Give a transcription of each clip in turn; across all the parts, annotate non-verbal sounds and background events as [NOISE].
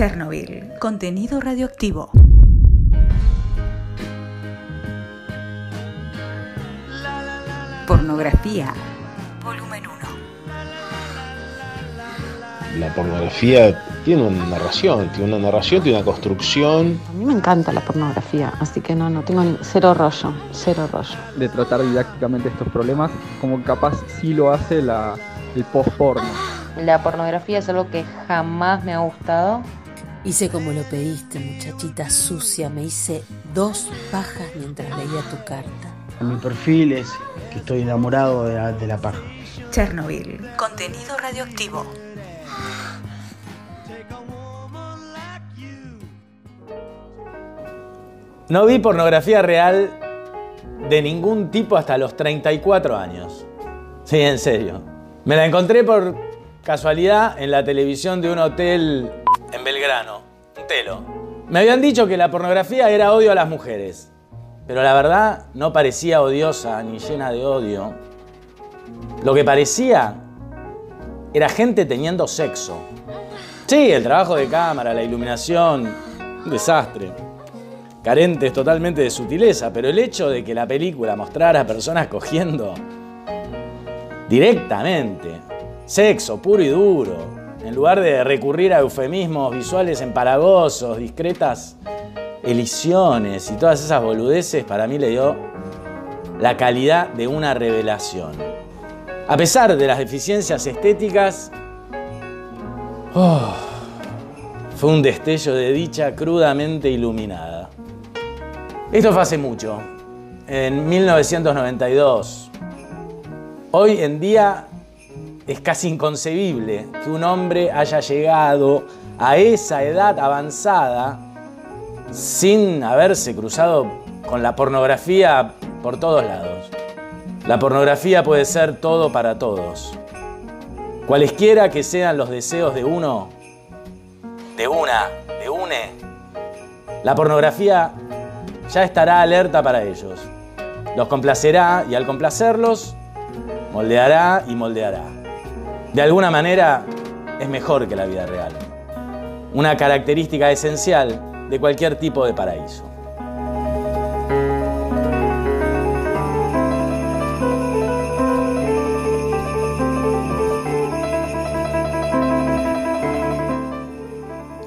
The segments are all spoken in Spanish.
Chernobyl, contenido radioactivo. Pornografía, volumen 1. La pornografía tiene una narración, tiene una narración, tiene una construcción. A mí me encanta la pornografía, así que no, no tengo ni- cero rollo, cero rollo. de tratar didácticamente estos problemas, como capaz sí lo hace la, el post-porno. La pornografía es algo que jamás me ha gustado. Hice como lo pediste, muchachita sucia. Me hice dos pajas mientras leía tu carta. Mi perfil es que estoy enamorado de la, de la paja. Chernobyl, contenido radioactivo. No vi pornografía real de ningún tipo hasta los 34 años. Sí, en serio. Me la encontré por casualidad en la televisión de un hotel en Belgrano, un telo. Me habían dicho que la pornografía era odio a las mujeres, pero la verdad no parecía odiosa ni llena de odio. Lo que parecía era gente teniendo sexo. Sí, el trabajo de cámara, la iluminación, un desastre carentes totalmente de sutileza, pero el hecho de que la película mostrara a personas cogiendo directamente, sexo puro y duro, en lugar de recurrir a eufemismos visuales empalagosos, discretas elisiones y todas esas boludeces, para mí le dio la calidad de una revelación. A pesar de las deficiencias estéticas, oh, fue un destello de dicha crudamente iluminada. Esto fue hace mucho, en 1992. Hoy en día es casi inconcebible que un hombre haya llegado a esa edad avanzada sin haberse cruzado con la pornografía por todos lados. La pornografía puede ser todo para todos. Cualesquiera que sean los deseos de uno, de una, de une, la pornografía ya estará alerta para ellos. Los complacerá y al complacerlos, moldeará y moldeará. De alguna manera es mejor que la vida real. Una característica esencial de cualquier tipo de paraíso.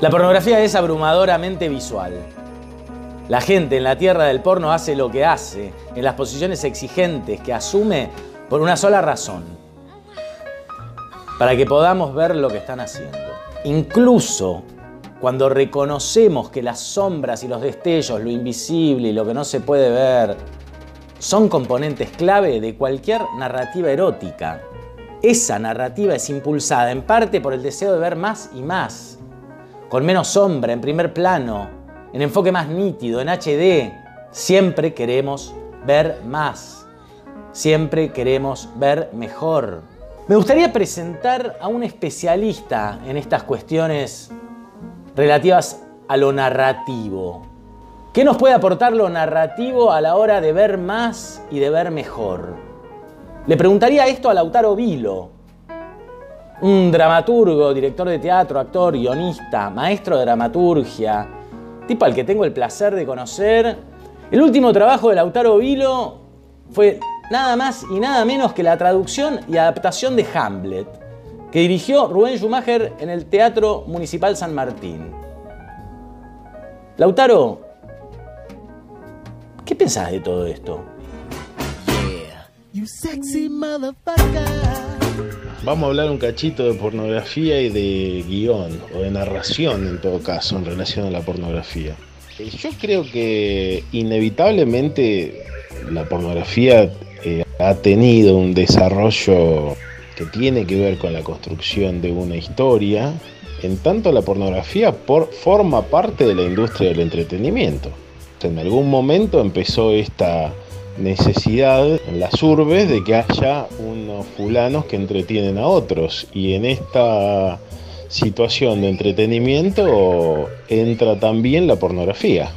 La pornografía es abrumadoramente visual. La gente en la tierra del porno hace lo que hace, en las posiciones exigentes que asume por una sola razón. Para que podamos ver lo que están haciendo. Incluso cuando reconocemos que las sombras y los destellos, lo invisible y lo que no se puede ver, son componentes clave de cualquier narrativa erótica. Esa narrativa es impulsada en parte por el deseo de ver más y más, con menos sombra, en primer plano, en enfoque más nítido, en HD. Siempre queremos ver más. Siempre queremos ver mejor. Me gustaría presentar a un especialista en estas cuestiones relativas a lo narrativo. ¿Qué nos puede aportar lo narrativo a la hora de ver más y de ver mejor? Le preguntaría esto a Lautaro Vilo, un dramaturgo, director de teatro, actor, guionista, maestro de dramaturgia, tipo al que tengo el placer de conocer. El último trabajo de Lautaro Vilo fue nada más y nada menos que la traducción y adaptación de Hamlet, que dirigió Rubén Schumacher en el Teatro Municipal San Martín. Lautaro, ¿qué pensás de todo esto? Vamos a hablar un cachito de pornografía y de guion, o de narración en todo caso, en relación a la pornografía. Yo creo que inevitablemente la pornografía ha tenido un desarrollo que tiene que ver con la construcción de una historia, en tanto la pornografía por- forma parte de la industria del entretenimiento. En algún momento empezó esta necesidad en las urbes de que haya unos fulanos que entretienen a otros y en esta situación de entretenimiento entra también la pornografía.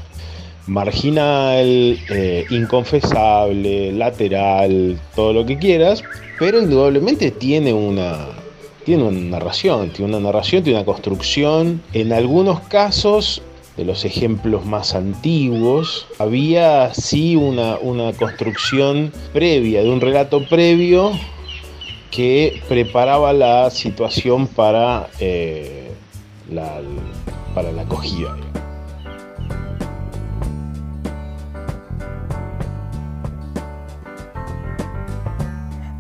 Marginal, eh, inconfesable, lateral, todo lo que quieras, pero indudablemente tiene una, tiene una narración, tiene una narración, tiene una construcción. En algunos casos, de los ejemplos más antiguos, había sí una, una construcción previa, de un relato previo que preparaba la situación para, eh, la, para la acogida.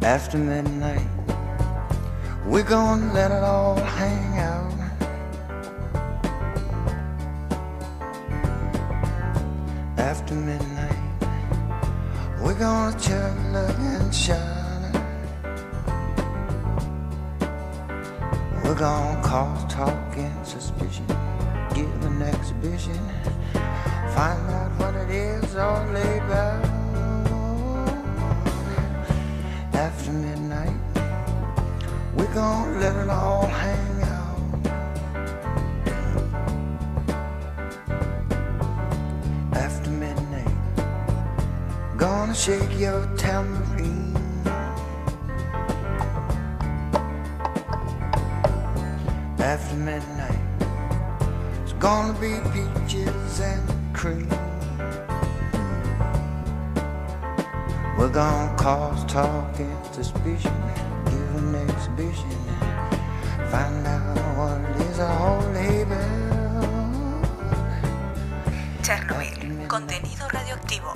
After midnight, we're gonna let it all hang out. After midnight, we're gonna chug, look, and shine. We're gonna cause talk and suspicion, give an exhibition, find out what it is all about. After midnight, we're gonna let it all hang out. After midnight, gonna shake your tambourine. After midnight, it's gonna be peaches and cream. We're gonna cause talk and suspicion, give an exhibition, find out what it is all about. Chernobyl. Contenido radioactivo.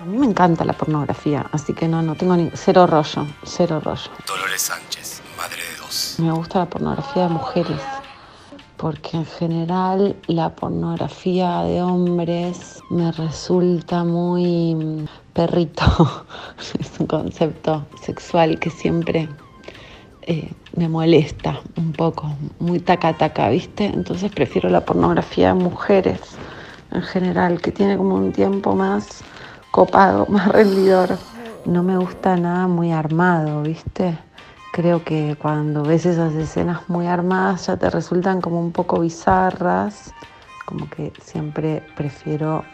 A mí me encanta la pornografía, así que no, no tengo ni cero rollo, cero rollo. Dolores Sánchez, madre de dos. Me gusta la pornografía de mujeres, porque en general la pornografía de hombres me resulta muy perrito. [LAUGHS] Es un concepto sexual que siempre eh, me molesta un poco, muy taca taca, ¿viste? Entonces prefiero la pornografía de mujeres en general, que tiene como un tiempo más copado, [LAUGHS] más rendidor. No me gusta nada muy armado, ¿viste? Creo que cuando ves esas escenas muy armadas ya te resultan como un poco bizarras, como que siempre prefiero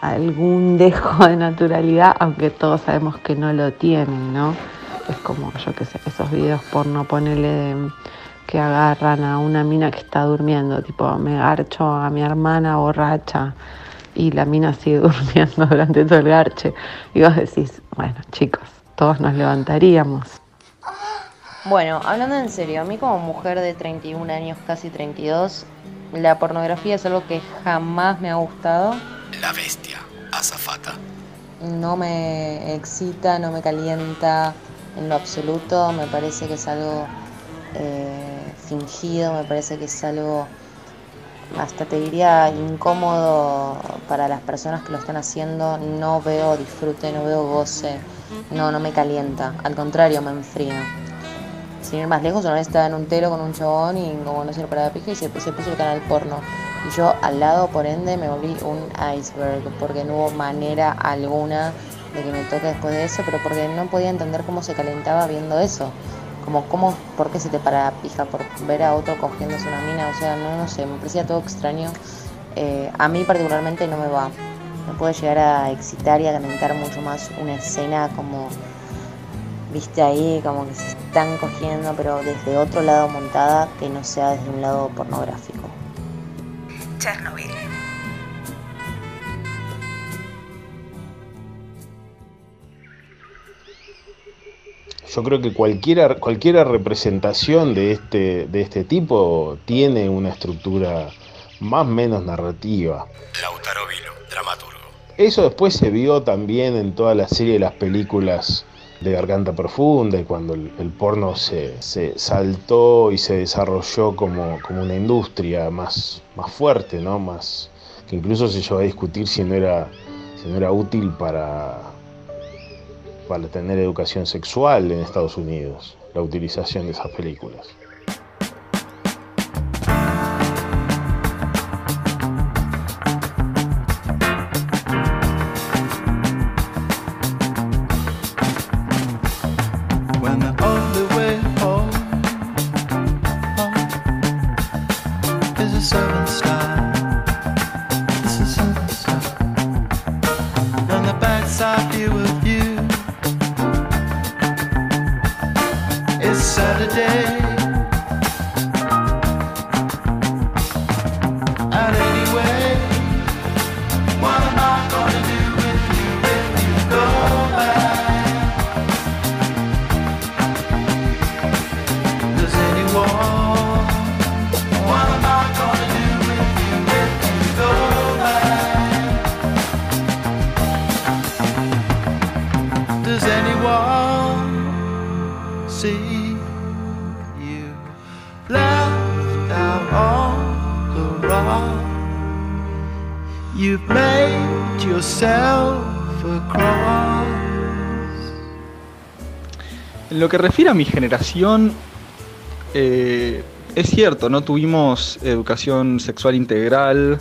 algún [LAUGHS] dejo de naturalidad, aunque todos sabemos que no lo tienen, ¿no? Es como, yo qué sé, esos videos porno, ponele de- que agarran a una mina que está durmiendo, tipo, me garcho a mi hermana borracha y la mina sigue [LAUGHS] durmiendo durante todo el garche. Y vos decís, bueno, chicos, todos nos levantaríamos. Bueno, hablando en serio, a mí como mujer de 31 años, casi 32, la pornografía es algo que jamás me ha gustado. La bestia, azafata. No me excita, no me calienta en lo absoluto. Me parece que es algo eh, fingido, me parece que es algo, hasta te diría, incómodo para las personas que lo están haciendo. No veo disfrute, no veo goce, no, no me calienta. Al contrario, me enfría. Sin ir más lejos, una vez estaba en un telo con un chabón y como no se le paraba pija y se, se puso el canal porno. Y yo al lado, por ende, me volví un iceberg porque no hubo manera alguna de que me toque después de eso, pero porque no podía entender cómo se calentaba viendo eso. Como, cómo, ¿por qué se te para la pija? Por ver a otro cogiéndose una mina, o sea, no, no sé, me parecía todo extraño. Eh, a mí particularmente no me va. Me puede llegar a excitar y a calentar mucho más una escena como viste ahí como que se están cogiendo, pero desde otro lado montada que no sea desde un lado pornográfico. Chernobyl. Yo creo que cualquiera, cualquiera representación de este, de este tipo tiene una estructura más o menos narrativa. Lautaro Vilo, dramaturgo. Eso después se vio también en toda la serie de las películas de Garganta Profunda y cuando el, el porno se, se saltó y se desarrolló como, como una industria más, más fuerte, ¿no? Más, que incluso se llegó a discutir si no era, si no era útil para, para tener educación sexual en Estados Unidos, la utilización de esas películas. Does anyone see you left out on the rock? You've made yourself a cross. En lo que refiere a mi generación, eh, es cierto, no tuvimos educación sexual integral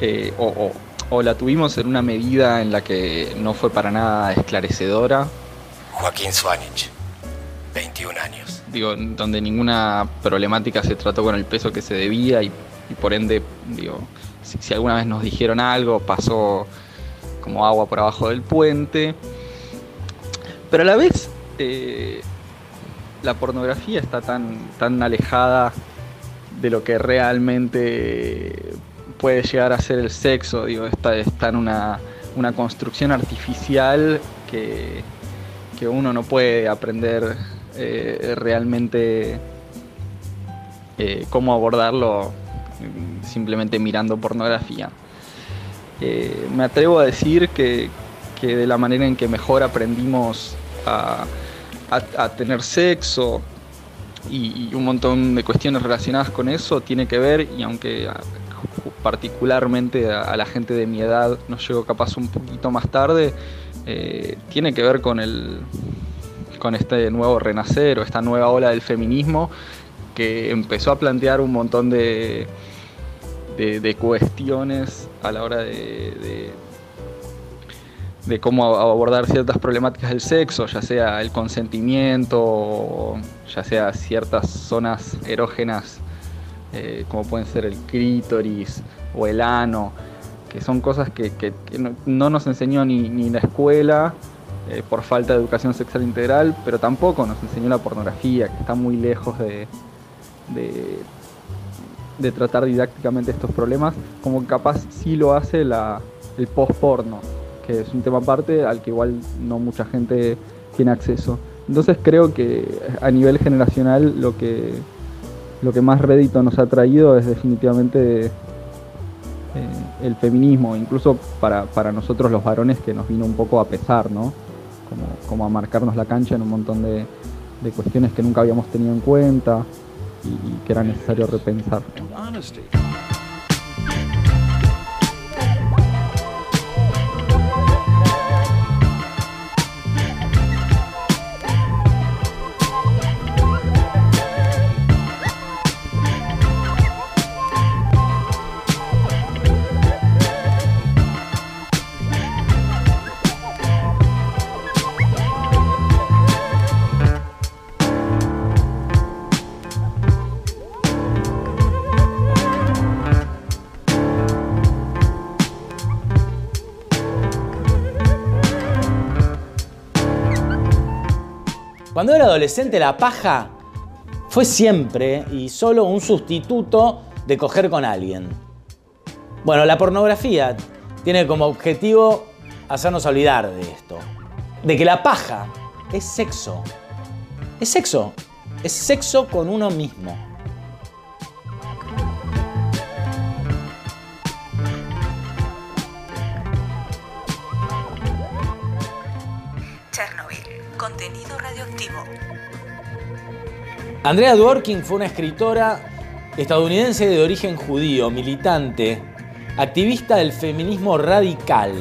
eh, o, o- o la tuvimos en una medida en la que no fue para nada esclarecedora, Joaquín Swanich, 21 años. digo, donde ninguna problemática se trató con el peso que se debía y, y por ende, digo, si, si alguna vez nos dijeron algo, pasó como agua por abajo del puente. Pero a la vez, eh, la pornografía está tan, tan alejada de lo que realmente puede llegar a ser el sexo, digo, está, en una, una construcción artificial que, que uno no puede aprender eh, realmente eh, cómo abordarlo mm, simplemente mirando pornografía. Eh, me atrevo a decir que, que de la manera en que mejor aprendimos a, a- tener sexo y, y un montón de cuestiones relacionadas con eso tiene que ver, y aunque particularmente a, la gente de mi edad nos llegó capaz un poquito más tarde, eh, tiene que ver con el, con este nuevo renacer o esta nueva ola del feminismo que empezó a plantear un montón de, de, de cuestiones a la hora de, de, de cómo abordar ciertas problemáticas del sexo, ya sea el consentimiento, ya sea ciertas zonas erógenas eh, como pueden ser el clítoris o el ano, que son cosas que, no, no nos enseñó ni, ni la escuela eh, por falta de educación sexual integral, pero tampoco nos enseñó la pornografía, que está muy lejos de, de, de tratar didácticamente estos problemas, como capaz sí lo hace la, el post-porno, que es un tema aparte al que igual no mucha gente tiene acceso. Entonces creo que a nivel generacional lo que, lo que más rédito nos ha traído es definitivamente eh, el feminismo, incluso para, para nosotros los varones que nos vino un poco a pesar, ¿no? Como, como a marcarnos la cancha en un montón de, de cuestiones que nunca habíamos tenido en cuenta y, y que era necesario repensar. Cuando era adolescente la paja fue siempre y solo un sustituto de coger con alguien. Bueno, la pornografía tiene como objetivo hacernos olvidar de esto. De que la paja es sexo. Es sexo. Es sexo con uno mismo. Andrea Dworkin fue una escritora estadounidense de origen judío, militante, activista del feminismo radical.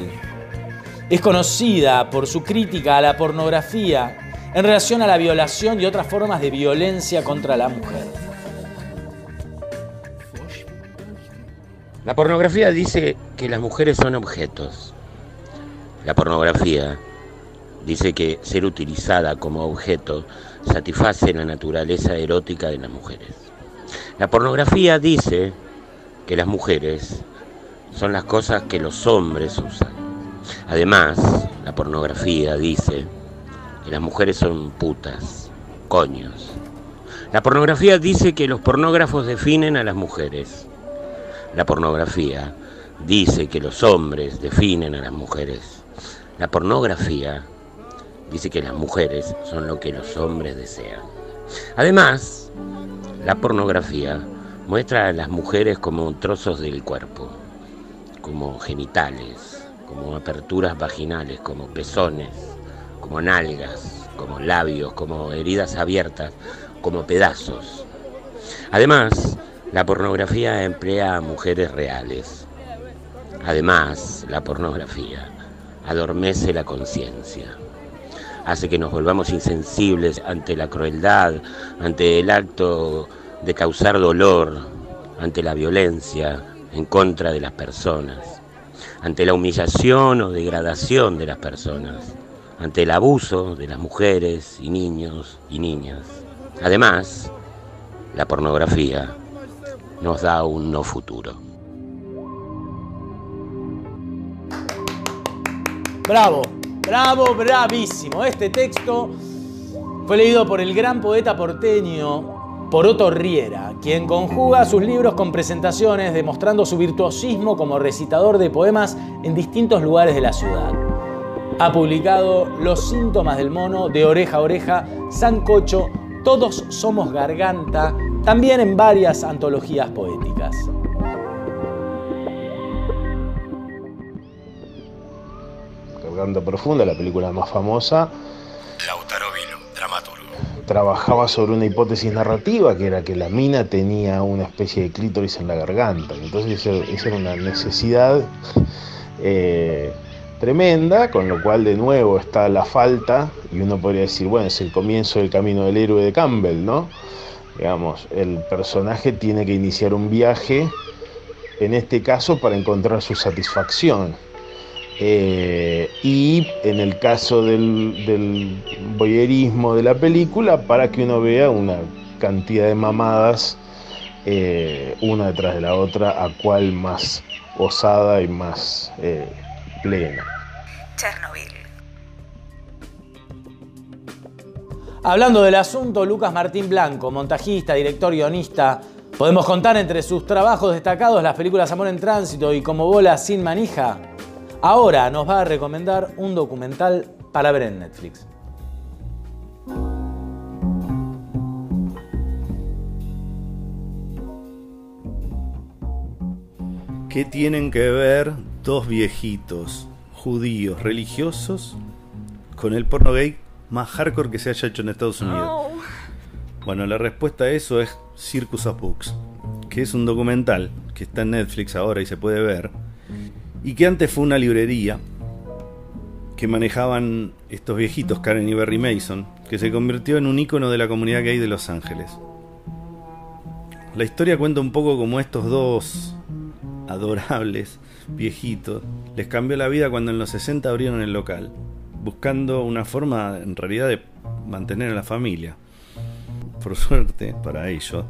Es conocida por su crítica a la pornografía en relación a la violación y otras formas de violencia contra la mujer. La pornografía dice que las mujeres son objetos. La pornografía dice que ser utilizada como objeto satisface la naturaleza erótica de las mujeres. La pornografía dice que las mujeres son las cosas que los hombres usan. Además, la pornografía dice que las mujeres son putas coños. La pornografía dice que los pornógrafos definen a las mujeres. La pornografía dice que los hombres definen a las mujeres. La pornografía dice que las mujeres son lo que los hombres desean. Además, la pornografía muestra a las mujeres como trozos del cuerpo, como genitales, como aperturas vaginales, como pezones, como nalgas, como labios, como heridas abiertas, como pedazos. Además, la pornografía emplea a mujeres reales. Además, la pornografía adormece la conciencia. Hace que nos volvamos insensibles ante la crueldad, ante el acto de causar dolor, ante la violencia en contra de las personas, ante la humillación o degradación de las personas, ante el abuso de las mujeres y niños y niñas. Además, la pornografía nos da un no futuro. Bravo, bravo, bravísimo. Este texto fue leído por el gran poeta porteño Poroto Riera, quien conjuga sus libros con presentaciones demostrando su virtuosismo como recitador de poemas en distintos lugares de la ciudad. Ha publicado Los síntomas del mono, De oreja a oreja, Sancocho, Todos somos garganta, también en varias antologías poéticas. Garganta Profunda, la película más famosa, Lautaro Vilo, dramaturgo. trabajaba sobre una hipótesis narrativa que era que la mina tenía una especie de clítoris en la garganta. Entonces eso- esa era una necesidad eh, tremenda, con lo cual de nuevo está la falta, y uno podría decir, bueno, es el comienzo del camino del héroe de Campbell, ¿no? Digamos, el personaje tiene que iniciar un viaje, en este caso para encontrar su satisfacción. Eh, y en el caso del, del voyerismo de la película, para que uno vea una cantidad de mamadas, eh, una detrás de la otra, a cual más osada y más eh, plena. Chernobyl. Hablando del asunto, Lucas Martín Blanco, montajista, director, guionista, podemos contar entre sus trabajos destacados las películas Amor en Tránsito y Como Bola Sin Manija. Ahora nos va a recomendar un documental para ver en Netflix. ¿Qué tienen que ver dos viejitos judíos religiosos con el porno gay más hardcore que se haya hecho en Estados Unidos? Bueno, la respuesta a eso es Circus of Books, que es un documental que está en Netflix ahora y se puede ver, y que antes fue una librería que manejaban estos viejitos, Karen y Barry Mason, que se convirtió en un ícono de la comunidad gay de Los Ángeles. La historia cuenta un poco como estos dos adorables viejitos les cambió la vida cuando en los 60 abrieron el local, buscando una forma en realidad de mantener a la familia. Por suerte, para ellos,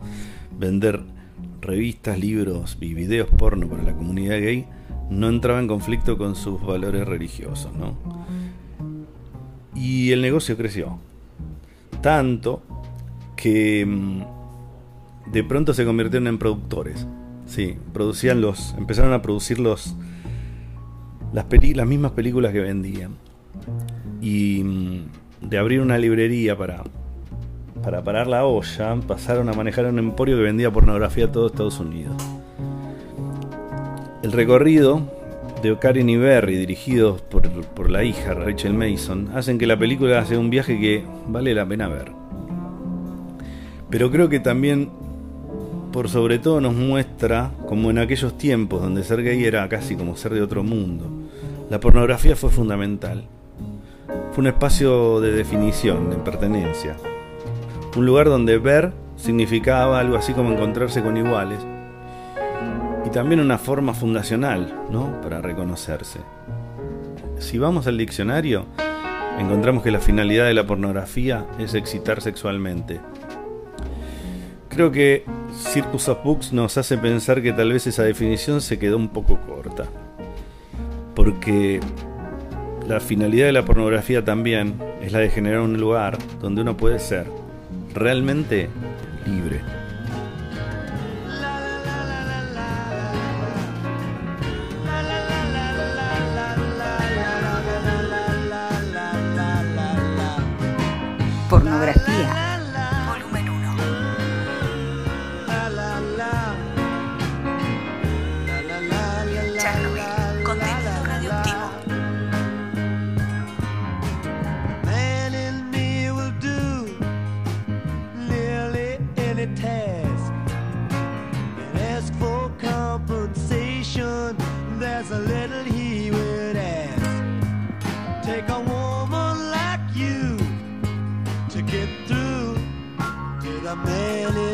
vender revistas, libros y videos porno para la comunidad gay no entraba en conflicto con sus valores religiosos, ¿no? Y el negocio creció. Tanto que mm, de pronto se convirtieron en productores. Sí, producían los. empezaron a producir los. las, peli- las mismas películas que vendían. Y mm, de abrir una librería para. para parar la olla, pasaron a manejar un emporio que vendía pornografía a todo Estados Unidos. El recorrido de Karen y Berry, dirigidos por, por la hija Rachel Mason, hacen que la película sea un viaje que vale la pena ver. Pero creo que también, por sobre todo, nos muestra como en aquellos tiempos donde ser gay era casi como ser de otro mundo. La pornografía fue fundamental. Fue un espacio de definición, de pertenencia. Un lugar donde ver significaba algo así como encontrarse con iguales y también una forma fundacional, ¿no? Para reconocerse. Si vamos al diccionario, encontramos que la finalidad de la pornografía es excitar sexualmente. Creo que Circus of Books nos hace pensar que tal vez esa definición se quedó un poco corta. Porque la finalidad de la pornografía también es la de generar un lugar donde uno puede ser realmente libre. Pornografía man